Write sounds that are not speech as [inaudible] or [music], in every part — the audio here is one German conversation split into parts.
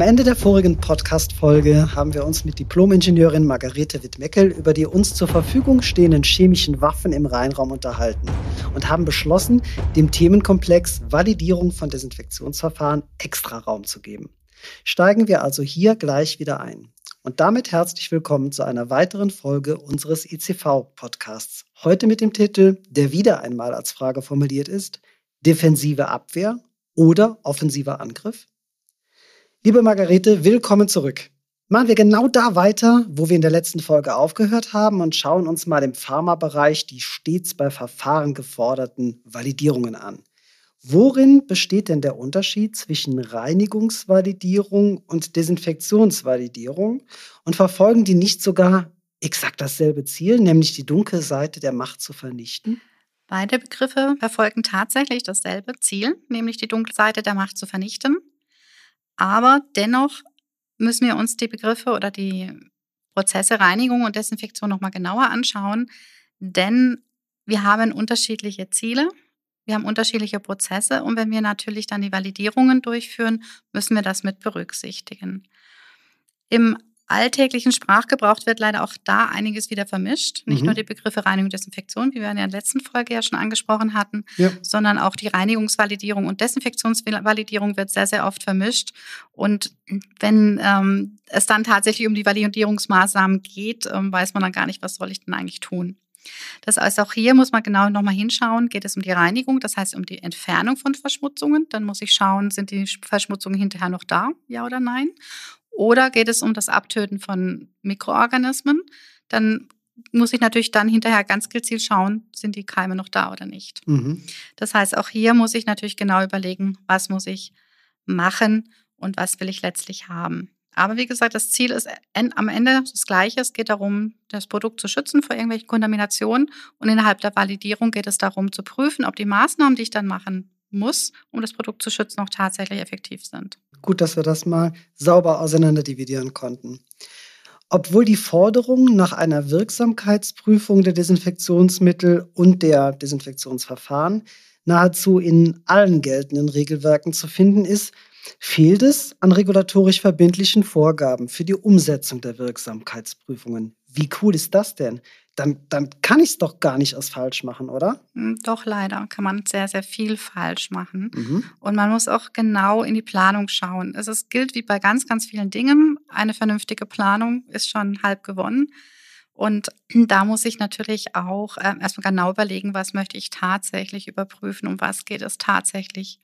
Am Ende der vorigen Podcast-Folge haben wir uns mit Diplom-Ingenieurin Margarete Wittmeckel über die uns zur Verfügung stehenden chemischen Waffen im Rheinraum unterhalten und haben beschlossen, dem Themenkomplex Validierung von Desinfektionsverfahren extra Raum zu geben. Steigen wir also hier gleich wieder ein. Und damit herzlich willkommen zu einer weiteren Folge unseres ICV-Podcasts. Heute mit dem Titel, der wieder einmal als Frage formuliert ist, defensive Abwehr oder offensiver Angriff? Liebe Margarete, willkommen zurück. Machen wir genau da weiter, wo wir in der letzten Folge aufgehört haben und schauen uns mal im Pharmabereich die stets bei Verfahren geforderten Validierungen an. Worin besteht denn der Unterschied zwischen Reinigungsvalidierung und Desinfektionsvalidierung und verfolgen die nicht sogar exakt dasselbe Ziel, nämlich die dunkle Seite der Macht zu vernichten? Beide Begriffe verfolgen tatsächlich dasselbe Ziel, nämlich die dunkle Seite der Macht zu vernichten. Aber dennoch müssen wir uns die Begriffe oder die Prozesse Reinigung und Desinfektion nochmal genauer anschauen, denn wir haben unterschiedliche Ziele, wir haben unterschiedliche Prozesse und wenn wir natürlich dann die Validierungen durchführen, müssen wir das mit berücksichtigen. Im alltäglichen Sprachgebrauch wird leider auch da einiges wieder vermischt. Nicht mhm. nur die Begriffe Reinigung und Desinfektion, wie wir in der letzten Folge ja schon angesprochen hatten, ja. sondern auch die Reinigungsvalidierung und Desinfektionsvalidierung wird sehr, sehr oft vermischt. Und wenn ähm, es dann tatsächlich um die Validierungsmaßnahmen geht, ähm, weiß man dann gar nicht, was soll ich denn eigentlich tun. Das heißt, auch hier muss man genau nochmal hinschauen, geht es um die Reinigung, das heißt um die Entfernung von Verschmutzungen. Dann muss ich schauen, sind die Verschmutzungen hinterher noch da, ja oder nein? Oder geht es um das Abtöten von Mikroorganismen? Dann muss ich natürlich dann hinterher ganz gezielt schauen, sind die Keime noch da oder nicht. Mhm. Das heißt, auch hier muss ich natürlich genau überlegen, was muss ich machen und was will ich letztlich haben. Aber wie gesagt, das Ziel ist am Ende das Gleiche. Es geht darum, das Produkt zu schützen vor irgendwelchen Kontaminationen. Und innerhalb der Validierung geht es darum zu prüfen, ob die Maßnahmen, die ich dann machen muss, um das Produkt zu schützen, auch tatsächlich effektiv sind. Gut, dass wir das mal sauber auseinanderdividieren konnten. Obwohl die Forderung nach einer Wirksamkeitsprüfung der Desinfektionsmittel und der Desinfektionsverfahren nahezu in allen geltenden Regelwerken zu finden ist, fehlt es an regulatorisch verbindlichen Vorgaben für die Umsetzung der Wirksamkeitsprüfungen. Wie cool ist das denn? Dann, dann kann ich es doch gar nicht als falsch machen, oder? Hm, doch, leider kann man sehr, sehr viel falsch machen. Mhm. Und man muss auch genau in die Planung schauen. Es ist, gilt wie bei ganz, ganz vielen Dingen, eine vernünftige Planung ist schon halb gewonnen. Und [clears throat] da muss ich natürlich auch äh, erstmal genau überlegen, was möchte ich tatsächlich überprüfen, um was geht es tatsächlich.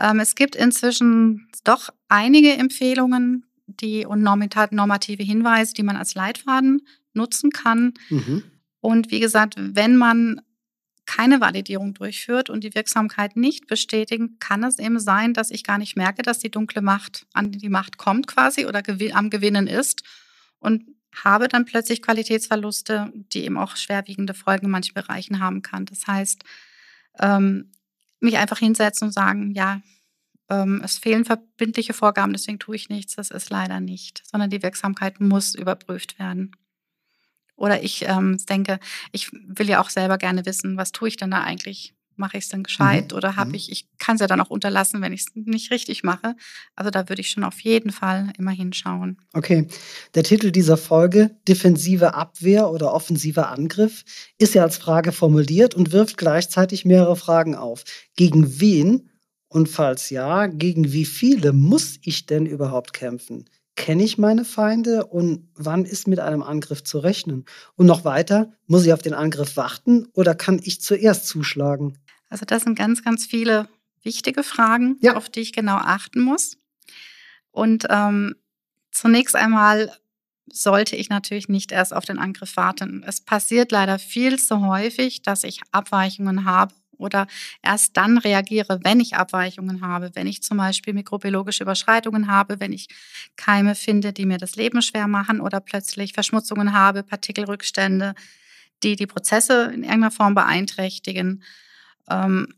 Ähm, es gibt inzwischen doch einige Empfehlungen, die und normative Hinweise, die man als Leitfaden nutzen kann. Mhm. Und wie gesagt, wenn man keine Validierung durchführt und die Wirksamkeit nicht bestätigen, kann es eben sein, dass ich gar nicht merke, dass die dunkle Macht an die Macht kommt quasi oder am Gewinnen ist und habe dann plötzlich Qualitätsverluste, die eben auch schwerwiegende Folgen in manchen Bereichen haben kann. Das heißt, ähm, mich einfach hinsetzen und sagen, ja, ähm, es fehlen verbindliche Vorgaben, deswegen tue ich nichts. Das ist leider nicht, sondern die Wirksamkeit muss überprüft werden. Oder ich ähm, denke, ich will ja auch selber gerne wissen, was tue ich denn da eigentlich? Mache ich es denn gescheit mhm. oder habe mhm. ich, ich kann es ja dann auch unterlassen, wenn ich es nicht richtig mache. Also da würde ich schon auf jeden Fall immer hinschauen. Okay. Der Titel dieser Folge, Defensive Abwehr oder offensiver Angriff, ist ja als Frage formuliert und wirft gleichzeitig mehrere Fragen auf. Gegen wen und falls ja, gegen wie viele muss ich denn überhaupt kämpfen? Kenne ich meine Feinde und wann ist mit einem Angriff zu rechnen? Und noch weiter, muss ich auf den Angriff warten oder kann ich zuerst zuschlagen? Also das sind ganz, ganz viele wichtige Fragen, ja. auf die ich genau achten muss. Und ähm, zunächst einmal sollte ich natürlich nicht erst auf den Angriff warten. Es passiert leider viel zu häufig, dass ich Abweichungen habe oder erst dann reagiere, wenn ich Abweichungen habe, wenn ich zum Beispiel mikrobiologische Überschreitungen habe, wenn ich Keime finde, die mir das Leben schwer machen oder plötzlich Verschmutzungen habe, Partikelrückstände, die die Prozesse in irgendeiner Form beeinträchtigen. Ähm,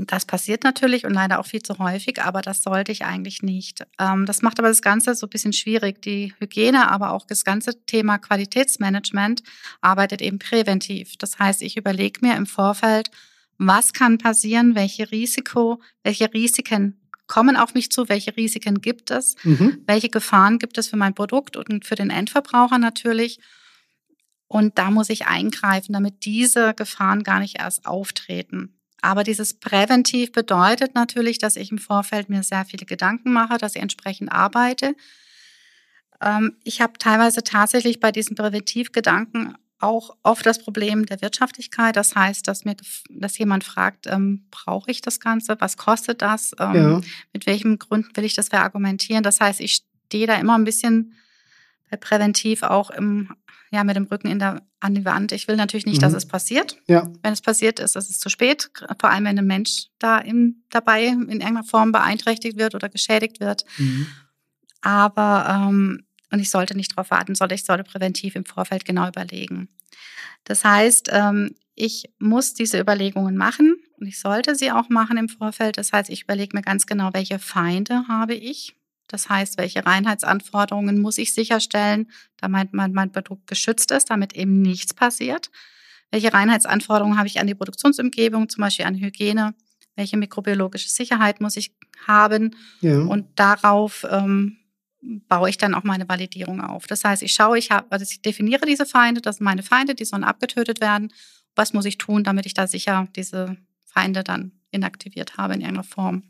das passiert natürlich und leider auch viel zu häufig, aber das sollte ich eigentlich nicht. Ähm, das macht aber das Ganze so ein bisschen schwierig. Die Hygiene, aber auch das ganze Thema Qualitätsmanagement arbeitet eben präventiv. Das heißt, ich überlege mir im Vorfeld, was kann passieren, welche Risiko, welche Risiken kommen auf mich zu, welche Risiken gibt es, mhm. welche Gefahren gibt es für mein Produkt und für den Endverbraucher natürlich. Und da muss ich eingreifen, damit diese Gefahren gar nicht erst auftreten. Aber dieses Präventiv bedeutet natürlich, dass ich im Vorfeld mir sehr viele Gedanken mache, dass ich entsprechend arbeite. Ähm, ich habe teilweise tatsächlich bei diesen Präventivgedanken auch oft das Problem der Wirtschaftlichkeit. Das heißt, dass mir, dass jemand fragt, ähm, brauche ich das Ganze? Was kostet das? Ähm, ja. Mit welchen Gründen will ich das verargumentieren? Das heißt, ich stehe da immer ein bisschen präventiv auch im, ja, mit dem Rücken in der, an die Wand. Ich will natürlich nicht, mhm. dass es passiert. Ja. Wenn es passiert ist, ist es zu spät. Vor allem, wenn ein Mensch da im, dabei in irgendeiner Form beeinträchtigt wird oder geschädigt wird. Mhm. Aber ähm, und ich sollte nicht darauf warten, sondern ich sollte präventiv im Vorfeld genau überlegen. Das heißt, ähm, ich muss diese Überlegungen machen und ich sollte sie auch machen im Vorfeld. Das heißt, ich überlege mir ganz genau, welche Feinde habe ich. Das heißt, welche Reinheitsanforderungen muss ich sicherstellen, damit mein, mein Produkt geschützt ist, damit eben nichts passiert. Welche Reinheitsanforderungen habe ich an die Produktionsumgebung, zum Beispiel an Hygiene? Welche mikrobiologische Sicherheit muss ich haben? Ja. Und darauf ähm, baue ich dann auch meine Validierung auf. Das heißt, ich schaue, ich habe, also ich definiere diese Feinde, das sind meine Feinde, die sollen abgetötet werden. Was muss ich tun, damit ich da sicher diese Feinde dann inaktiviert habe in irgendeiner Form?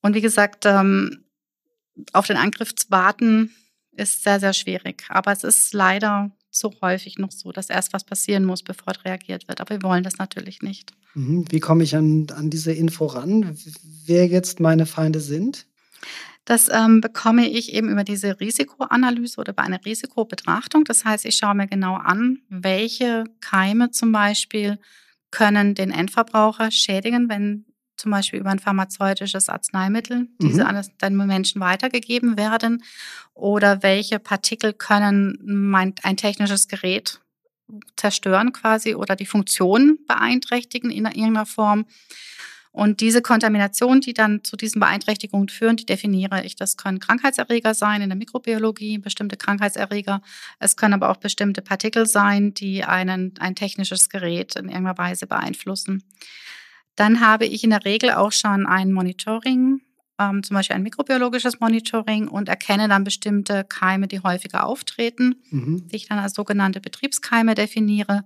Und wie gesagt, ähm, auf den Angriff zu warten ist sehr, sehr schwierig. Aber es ist leider zu häufig noch so, dass erst was passieren muss, bevor reagiert wird. Aber wir wollen das natürlich nicht. Mhm. Wie komme ich an, an diese Info ran, wer jetzt meine Feinde sind? Das ähm, bekomme ich eben über diese Risikoanalyse oder bei einer Risikobetrachtung. Das heißt, ich schaue mir genau an, welche Keime zum Beispiel können den Endverbraucher schädigen, wenn zum Beispiel über ein pharmazeutisches Arzneimittel diese mhm. an den Menschen weitergegeben werden oder welche Partikel können mein, ein technisches Gerät zerstören quasi oder die Funktion beeinträchtigen in irgendeiner Form. Und diese Kontamination, die dann zu diesen Beeinträchtigungen führen, die definiere ich. Das können Krankheitserreger sein in der Mikrobiologie, bestimmte Krankheitserreger. Es können aber auch bestimmte Partikel sein, die einen, ein technisches Gerät in irgendeiner Weise beeinflussen. Dann habe ich in der Regel auch schon ein Monitoring, ähm, zum Beispiel ein mikrobiologisches Monitoring und erkenne dann bestimmte Keime, die häufiger auftreten, mhm. die ich dann als sogenannte Betriebskeime definiere.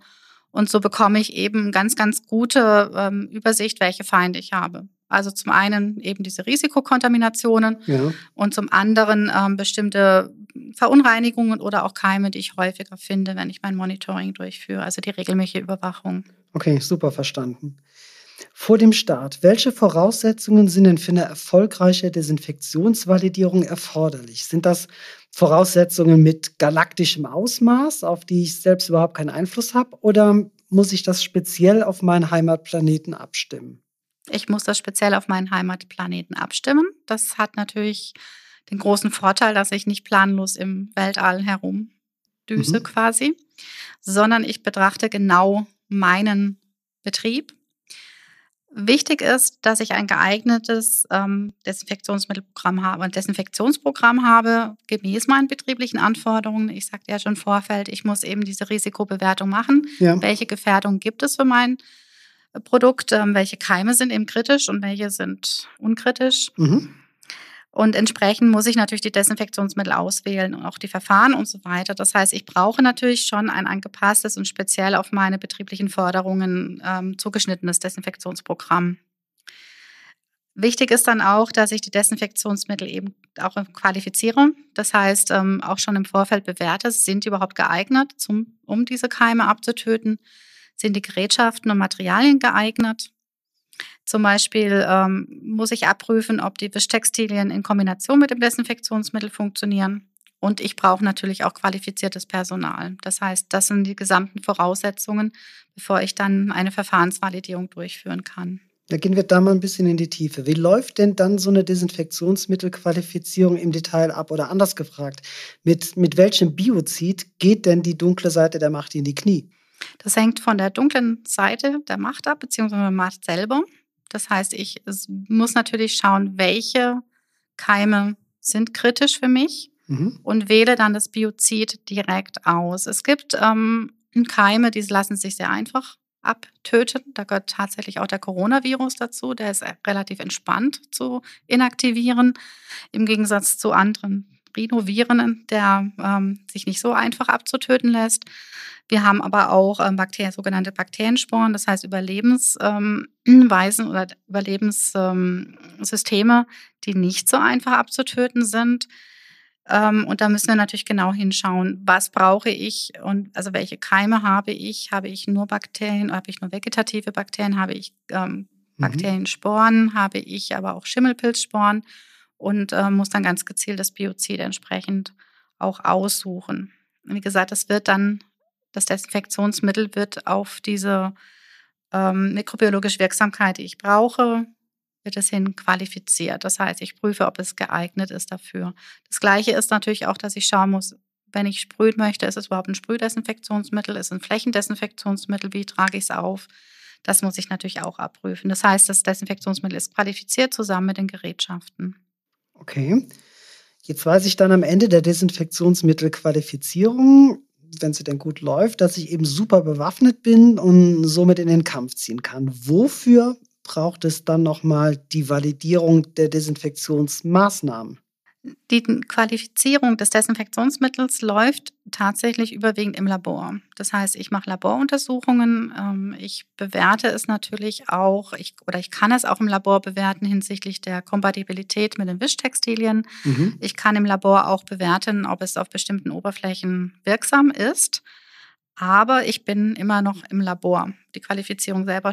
Und so bekomme ich eben ganz, ganz gute ähm, Übersicht, welche Feinde ich habe. Also zum einen eben diese Risikokontaminationen ja. und zum anderen ähm, bestimmte Verunreinigungen oder auch Keime, die ich häufiger finde, wenn ich mein Monitoring durchführe, also die regelmäßige Überwachung. Okay, super verstanden. Vor dem Start, welche Voraussetzungen sind denn für eine erfolgreiche Desinfektionsvalidierung erforderlich? Sind das Voraussetzungen mit galaktischem Ausmaß, auf die ich selbst überhaupt keinen Einfluss habe, oder muss ich das speziell auf meinen Heimatplaneten abstimmen? Ich muss das speziell auf meinen Heimatplaneten abstimmen. Das hat natürlich den großen Vorteil, dass ich nicht planlos im Weltall herumdüse mhm. quasi, sondern ich betrachte genau meinen Betrieb Wichtig ist, dass ich ein geeignetes ähm, Desinfektionsmittelprogramm habe, ein Desinfektionsprogramm habe, gemäß meinen betrieblichen Anforderungen. Ich sagte ja schon im Vorfeld, ich muss eben diese Risikobewertung machen. Ja. Welche Gefährdungen gibt es für mein Produkt? Ähm, welche Keime sind eben kritisch und welche sind unkritisch? Mhm. Und entsprechend muss ich natürlich die Desinfektionsmittel auswählen und auch die Verfahren und so weiter. Das heißt, ich brauche natürlich schon ein angepasstes und speziell auf meine betrieblichen Forderungen ähm, zugeschnittenes Desinfektionsprogramm. Wichtig ist dann auch, dass ich die Desinfektionsmittel eben auch qualifiziere. Das heißt, ähm, auch schon im Vorfeld bewerte, sind die überhaupt geeignet, zum, um diese Keime abzutöten? Sind die Gerätschaften und Materialien geeignet? Zum Beispiel ähm, muss ich abprüfen, ob die Wischtextilien in Kombination mit dem Desinfektionsmittel funktionieren. Und ich brauche natürlich auch qualifiziertes Personal. Das heißt, das sind die gesamten Voraussetzungen, bevor ich dann eine Verfahrensvalidierung durchführen kann. Da gehen wir da mal ein bisschen in die Tiefe. Wie läuft denn dann so eine Desinfektionsmittelqualifizierung im Detail ab? Oder anders gefragt, mit, mit welchem Biozid geht denn die dunkle Seite der Macht in die Knie? Das hängt von der dunklen Seite der Macht ab, beziehungsweise der Macht selber. Das heißt, ich muss natürlich schauen, welche Keime sind kritisch für mich mhm. und wähle dann das Biozid direkt aus. Es gibt ähm, Keime, die lassen sich sehr einfach abtöten. Da gehört tatsächlich auch der Coronavirus dazu. Der ist relativ entspannt zu inaktivieren, im Gegensatz zu anderen Rhinoviren, der ähm, sich nicht so einfach abzutöten lässt. Wir haben aber auch ähm, Bakterien, sogenannte Bakteriensporen, das heißt Überlebensweisen ähm, oder Überlebenssysteme, ähm, die nicht so einfach abzutöten sind. Ähm, und da müssen wir natürlich genau hinschauen, was brauche ich und also welche Keime habe ich? Habe ich nur Bakterien, habe ich nur vegetative Bakterien, habe ich mhm. Bakteriensporen, habe ich aber auch Schimmelpilzsporen und äh, muss dann ganz gezielt das Biozid entsprechend auch aussuchen. Wie gesagt, es wird dann das Desinfektionsmittel wird auf diese ähm, mikrobiologische Wirksamkeit, die ich brauche, wird es hin qualifiziert. Das heißt, ich prüfe, ob es geeignet ist dafür. Das Gleiche ist natürlich auch, dass ich schauen muss, wenn ich sprühen möchte, ist es überhaupt ein Sprühdesinfektionsmittel, ist es ein Flächendesinfektionsmittel, wie trage ich es auf? Das muss ich natürlich auch abprüfen. Das heißt, das Desinfektionsmittel ist qualifiziert zusammen mit den Gerätschaften. Okay. Jetzt weiß ich dann am Ende der Desinfektionsmittelqualifizierung, wenn sie denn gut läuft, dass ich eben super bewaffnet bin und somit in den Kampf ziehen kann. Wofür braucht es dann nochmal die Validierung der Desinfektionsmaßnahmen? Die Qualifizierung des Desinfektionsmittels läuft tatsächlich überwiegend im Labor. Das heißt, ich mache Laboruntersuchungen, ähm, ich bewerte es natürlich auch, ich, oder ich kann es auch im Labor bewerten hinsichtlich der Kompatibilität mit den Wischtextilien. Mhm. Ich kann im Labor auch bewerten, ob es auf bestimmten Oberflächen wirksam ist. Aber ich bin immer noch im Labor. Die Qualifizierung selber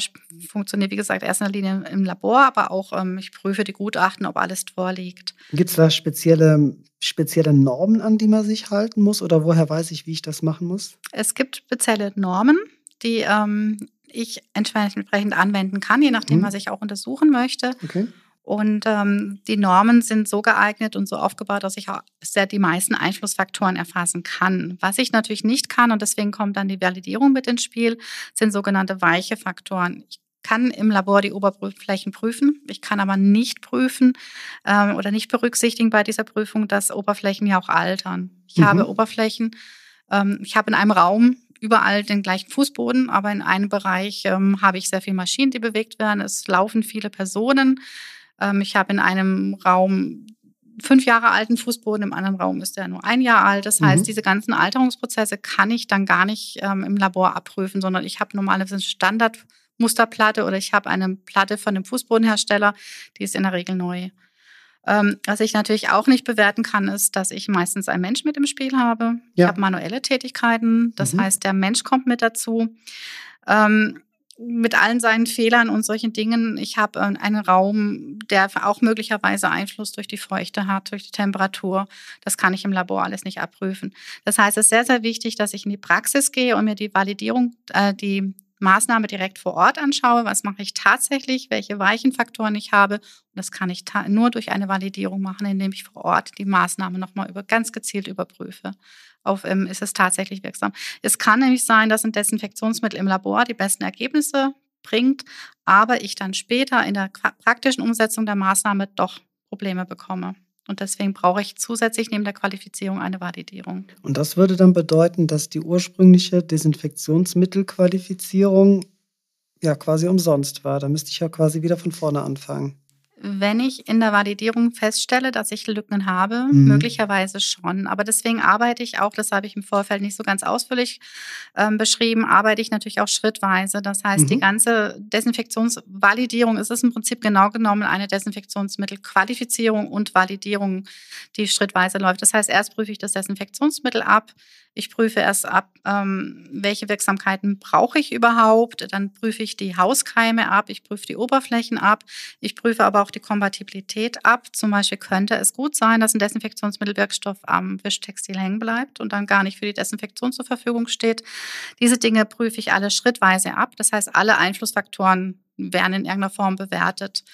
funktioniert, wie gesagt, erst in der Linie im Labor, aber auch ähm, ich prüfe die Gutachten, ob alles vorliegt. Gibt es da spezielle, spezielle Normen, an die man sich halten muss? Oder woher weiß ich, wie ich das machen muss? Es gibt spezielle Normen, die ähm, ich entsprechend anwenden kann, je nachdem, hm. was ich auch untersuchen möchte. Okay. Und ähm, die Normen sind so geeignet und so aufgebaut, dass ich auch sehr die meisten Einflussfaktoren erfassen kann. Was ich natürlich nicht kann, und deswegen kommt dann die Validierung mit ins Spiel, sind sogenannte weiche Faktoren. Ich kann im Labor die Oberflächen prüfen. Ich kann aber nicht prüfen ähm, oder nicht berücksichtigen bei dieser Prüfung, dass Oberflächen ja auch altern. Ich mhm. habe Oberflächen, ähm, ich habe in einem Raum überall den gleichen Fußboden, aber in einem Bereich ähm, habe ich sehr viele Maschinen, die bewegt werden. Es laufen viele Personen. Ähm, ich habe in einem Raum fünf Jahre alten Fußboden, im anderen Raum ist der nur ein Jahr alt. Das heißt, mhm. diese ganzen Alterungsprozesse kann ich dann gar nicht ähm, im Labor abprüfen, sondern ich habe normalerweise Standardmusterplatte oder ich habe eine Platte von dem Fußbodenhersteller, die ist in der Regel neu. Ähm, was ich natürlich auch nicht bewerten kann, ist, dass ich meistens einen Mensch mit im Spiel habe. Ja. Ich habe manuelle Tätigkeiten, das mhm. heißt, der Mensch kommt mit dazu. Ähm, mit allen seinen Fehlern und solchen Dingen. Ich habe äh, einen Raum, der auch möglicherweise Einfluss durch die Feuchte hat, durch die Temperatur. Das kann ich im Labor alles nicht abprüfen. Das heißt, es ist sehr, sehr wichtig, dass ich in die Praxis gehe und mir die Validierung, äh, die Maßnahme direkt vor Ort anschaue. Was mache ich tatsächlich? Welche weichen Faktoren ich habe? Und das kann ich nur durch eine Validierung machen, indem ich vor Ort die Maßnahme nochmal über, ganz gezielt überprüfe auf ähm, ist es tatsächlich wirksam. Es kann nämlich sein, dass ein Desinfektionsmittel im Labor die besten Ergebnisse bringt, aber ich dann später in der praktischen Umsetzung der Maßnahme doch Probleme bekomme. Und deswegen brauche ich zusätzlich neben der Qualifizierung eine Validierung. Und das würde dann bedeuten, dass die ursprüngliche Desinfektionsmittelqualifizierung ja quasi umsonst war. Da müsste ich ja quasi wieder von vorne anfangen. Wenn ich in der Validierung feststelle, dass ich Lücken habe, mhm. möglicherweise schon. Aber deswegen arbeite ich auch, das habe ich im Vorfeld nicht so ganz ausführlich ähm, beschrieben, arbeite ich natürlich auch schrittweise. Das heißt, mhm. die ganze Desinfektionsvalidierung ist es im Prinzip genau genommen eine Desinfektionsmittelqualifizierung und Validierung, die schrittweise läuft. Das heißt, erst prüfe ich das Desinfektionsmittel ab, ich prüfe erst ab, ähm, welche Wirksamkeiten brauche ich überhaupt. Dann prüfe ich die Hauskeime ab, ich prüfe die Oberflächen ab, ich prüfe aber auch die Kompatibilität ab. Zum Beispiel könnte es gut sein, dass ein Desinfektionsmittelwirkstoff am Wischtextil hängen bleibt und dann gar nicht für die Desinfektion zur Verfügung steht. Diese Dinge prüfe ich alle schrittweise ab. Das heißt, alle Einflussfaktoren werden in irgendeiner Form bewertet.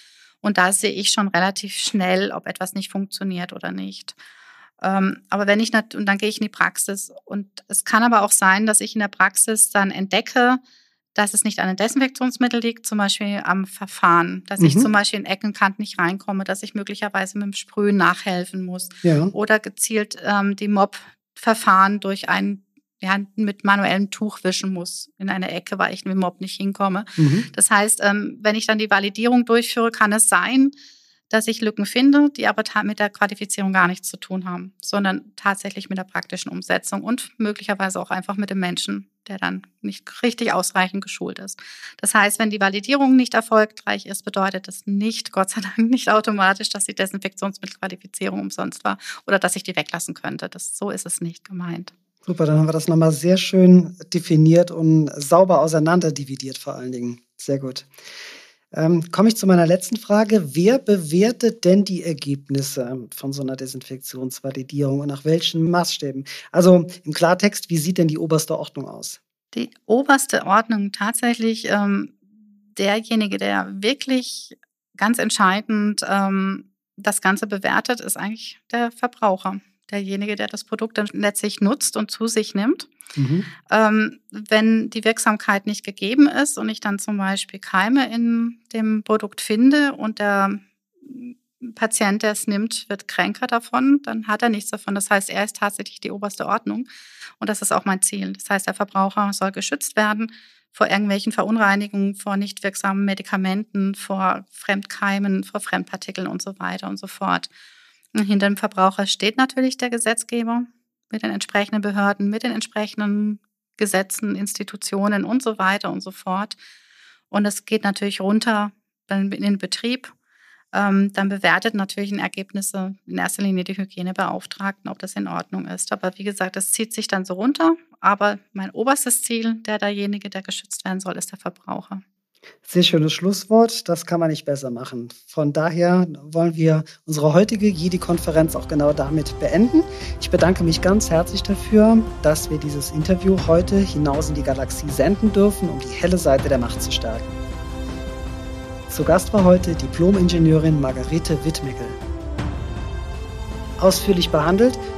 Und da sehe ich schon relativ schnell, ob etwas nicht funktioniert oder nicht. Ähm, aber wenn ich nicht, und dann gehe ich in die Praxis. Und es kann aber auch sein, dass ich in der Praxis dann entdecke, dass es nicht an den Desinfektionsmittel liegt, zum Beispiel am Verfahren, dass mhm. ich zum Beispiel in Eckenkant nicht reinkomme, dass ich möglicherweise mit dem Sprühen nachhelfen muss ja. oder gezielt ähm, die Mob-Verfahren durch ein ja, mit manuellem Tuch wischen muss in einer Ecke, weil ich mit dem Mob nicht hinkomme. Mhm. Das heißt, ähm, wenn ich dann die Validierung durchführe, kann es sein, dass ich Lücken finde, die aber mit der Qualifizierung gar nichts zu tun haben, sondern tatsächlich mit der praktischen Umsetzung und möglicherweise auch einfach mit dem Menschen, der dann nicht richtig ausreichend geschult ist. Das heißt, wenn die Validierung nicht erfolgreich ist, bedeutet das nicht, Gott sei Dank, nicht automatisch, dass die Desinfektionsmittelqualifizierung umsonst war oder dass ich die weglassen könnte. Das, so ist es nicht gemeint. Super, dann haben wir das nochmal sehr schön definiert und sauber auseinanderdividiert vor allen Dingen. Sehr gut. Ähm, Komme ich zu meiner letzten Frage. Wer bewertet denn die Ergebnisse von so einer Desinfektionsvalidierung und nach welchen Maßstäben? Also im Klartext, wie sieht denn die oberste Ordnung aus? Die oberste Ordnung tatsächlich ähm, derjenige, der wirklich ganz entscheidend ähm, das Ganze bewertet, ist eigentlich der Verbraucher derjenige, der das Produkt dann letztlich nutzt und zu sich nimmt. Mhm. Ähm, wenn die Wirksamkeit nicht gegeben ist und ich dann zum Beispiel Keime in dem Produkt finde und der Patient, der es nimmt, wird kränker davon, dann hat er nichts davon. Das heißt, er ist tatsächlich die oberste Ordnung. Und das ist auch mein Ziel. Das heißt, der Verbraucher soll geschützt werden vor irgendwelchen Verunreinigungen, vor nicht wirksamen Medikamenten, vor Fremdkeimen, vor Fremdpartikeln und so weiter und so fort. Hinter dem Verbraucher steht natürlich der Gesetzgeber mit den entsprechenden Behörden, mit den entsprechenden Gesetzen, Institutionen und so weiter und so fort. Und es geht natürlich runter in den Betrieb. Ähm, dann bewertet natürlich in Ergebnisse in erster Linie die Hygienebeauftragten, ob das in Ordnung ist. Aber wie gesagt, das zieht sich dann so runter. Aber mein oberstes Ziel, der derjenige, der geschützt werden soll, ist der Verbraucher. Sehr schönes Schlusswort, das kann man nicht besser machen. Von daher wollen wir unsere heutige Jedi-Konferenz auch genau damit beenden. Ich bedanke mich ganz herzlich dafür, dass wir dieses Interview heute hinaus in die Galaxie senden dürfen, um die helle Seite der Macht zu stärken. Zu Gast war heute Diplom-Ingenieurin Margarete Wittmeckel. Ausführlich behandelt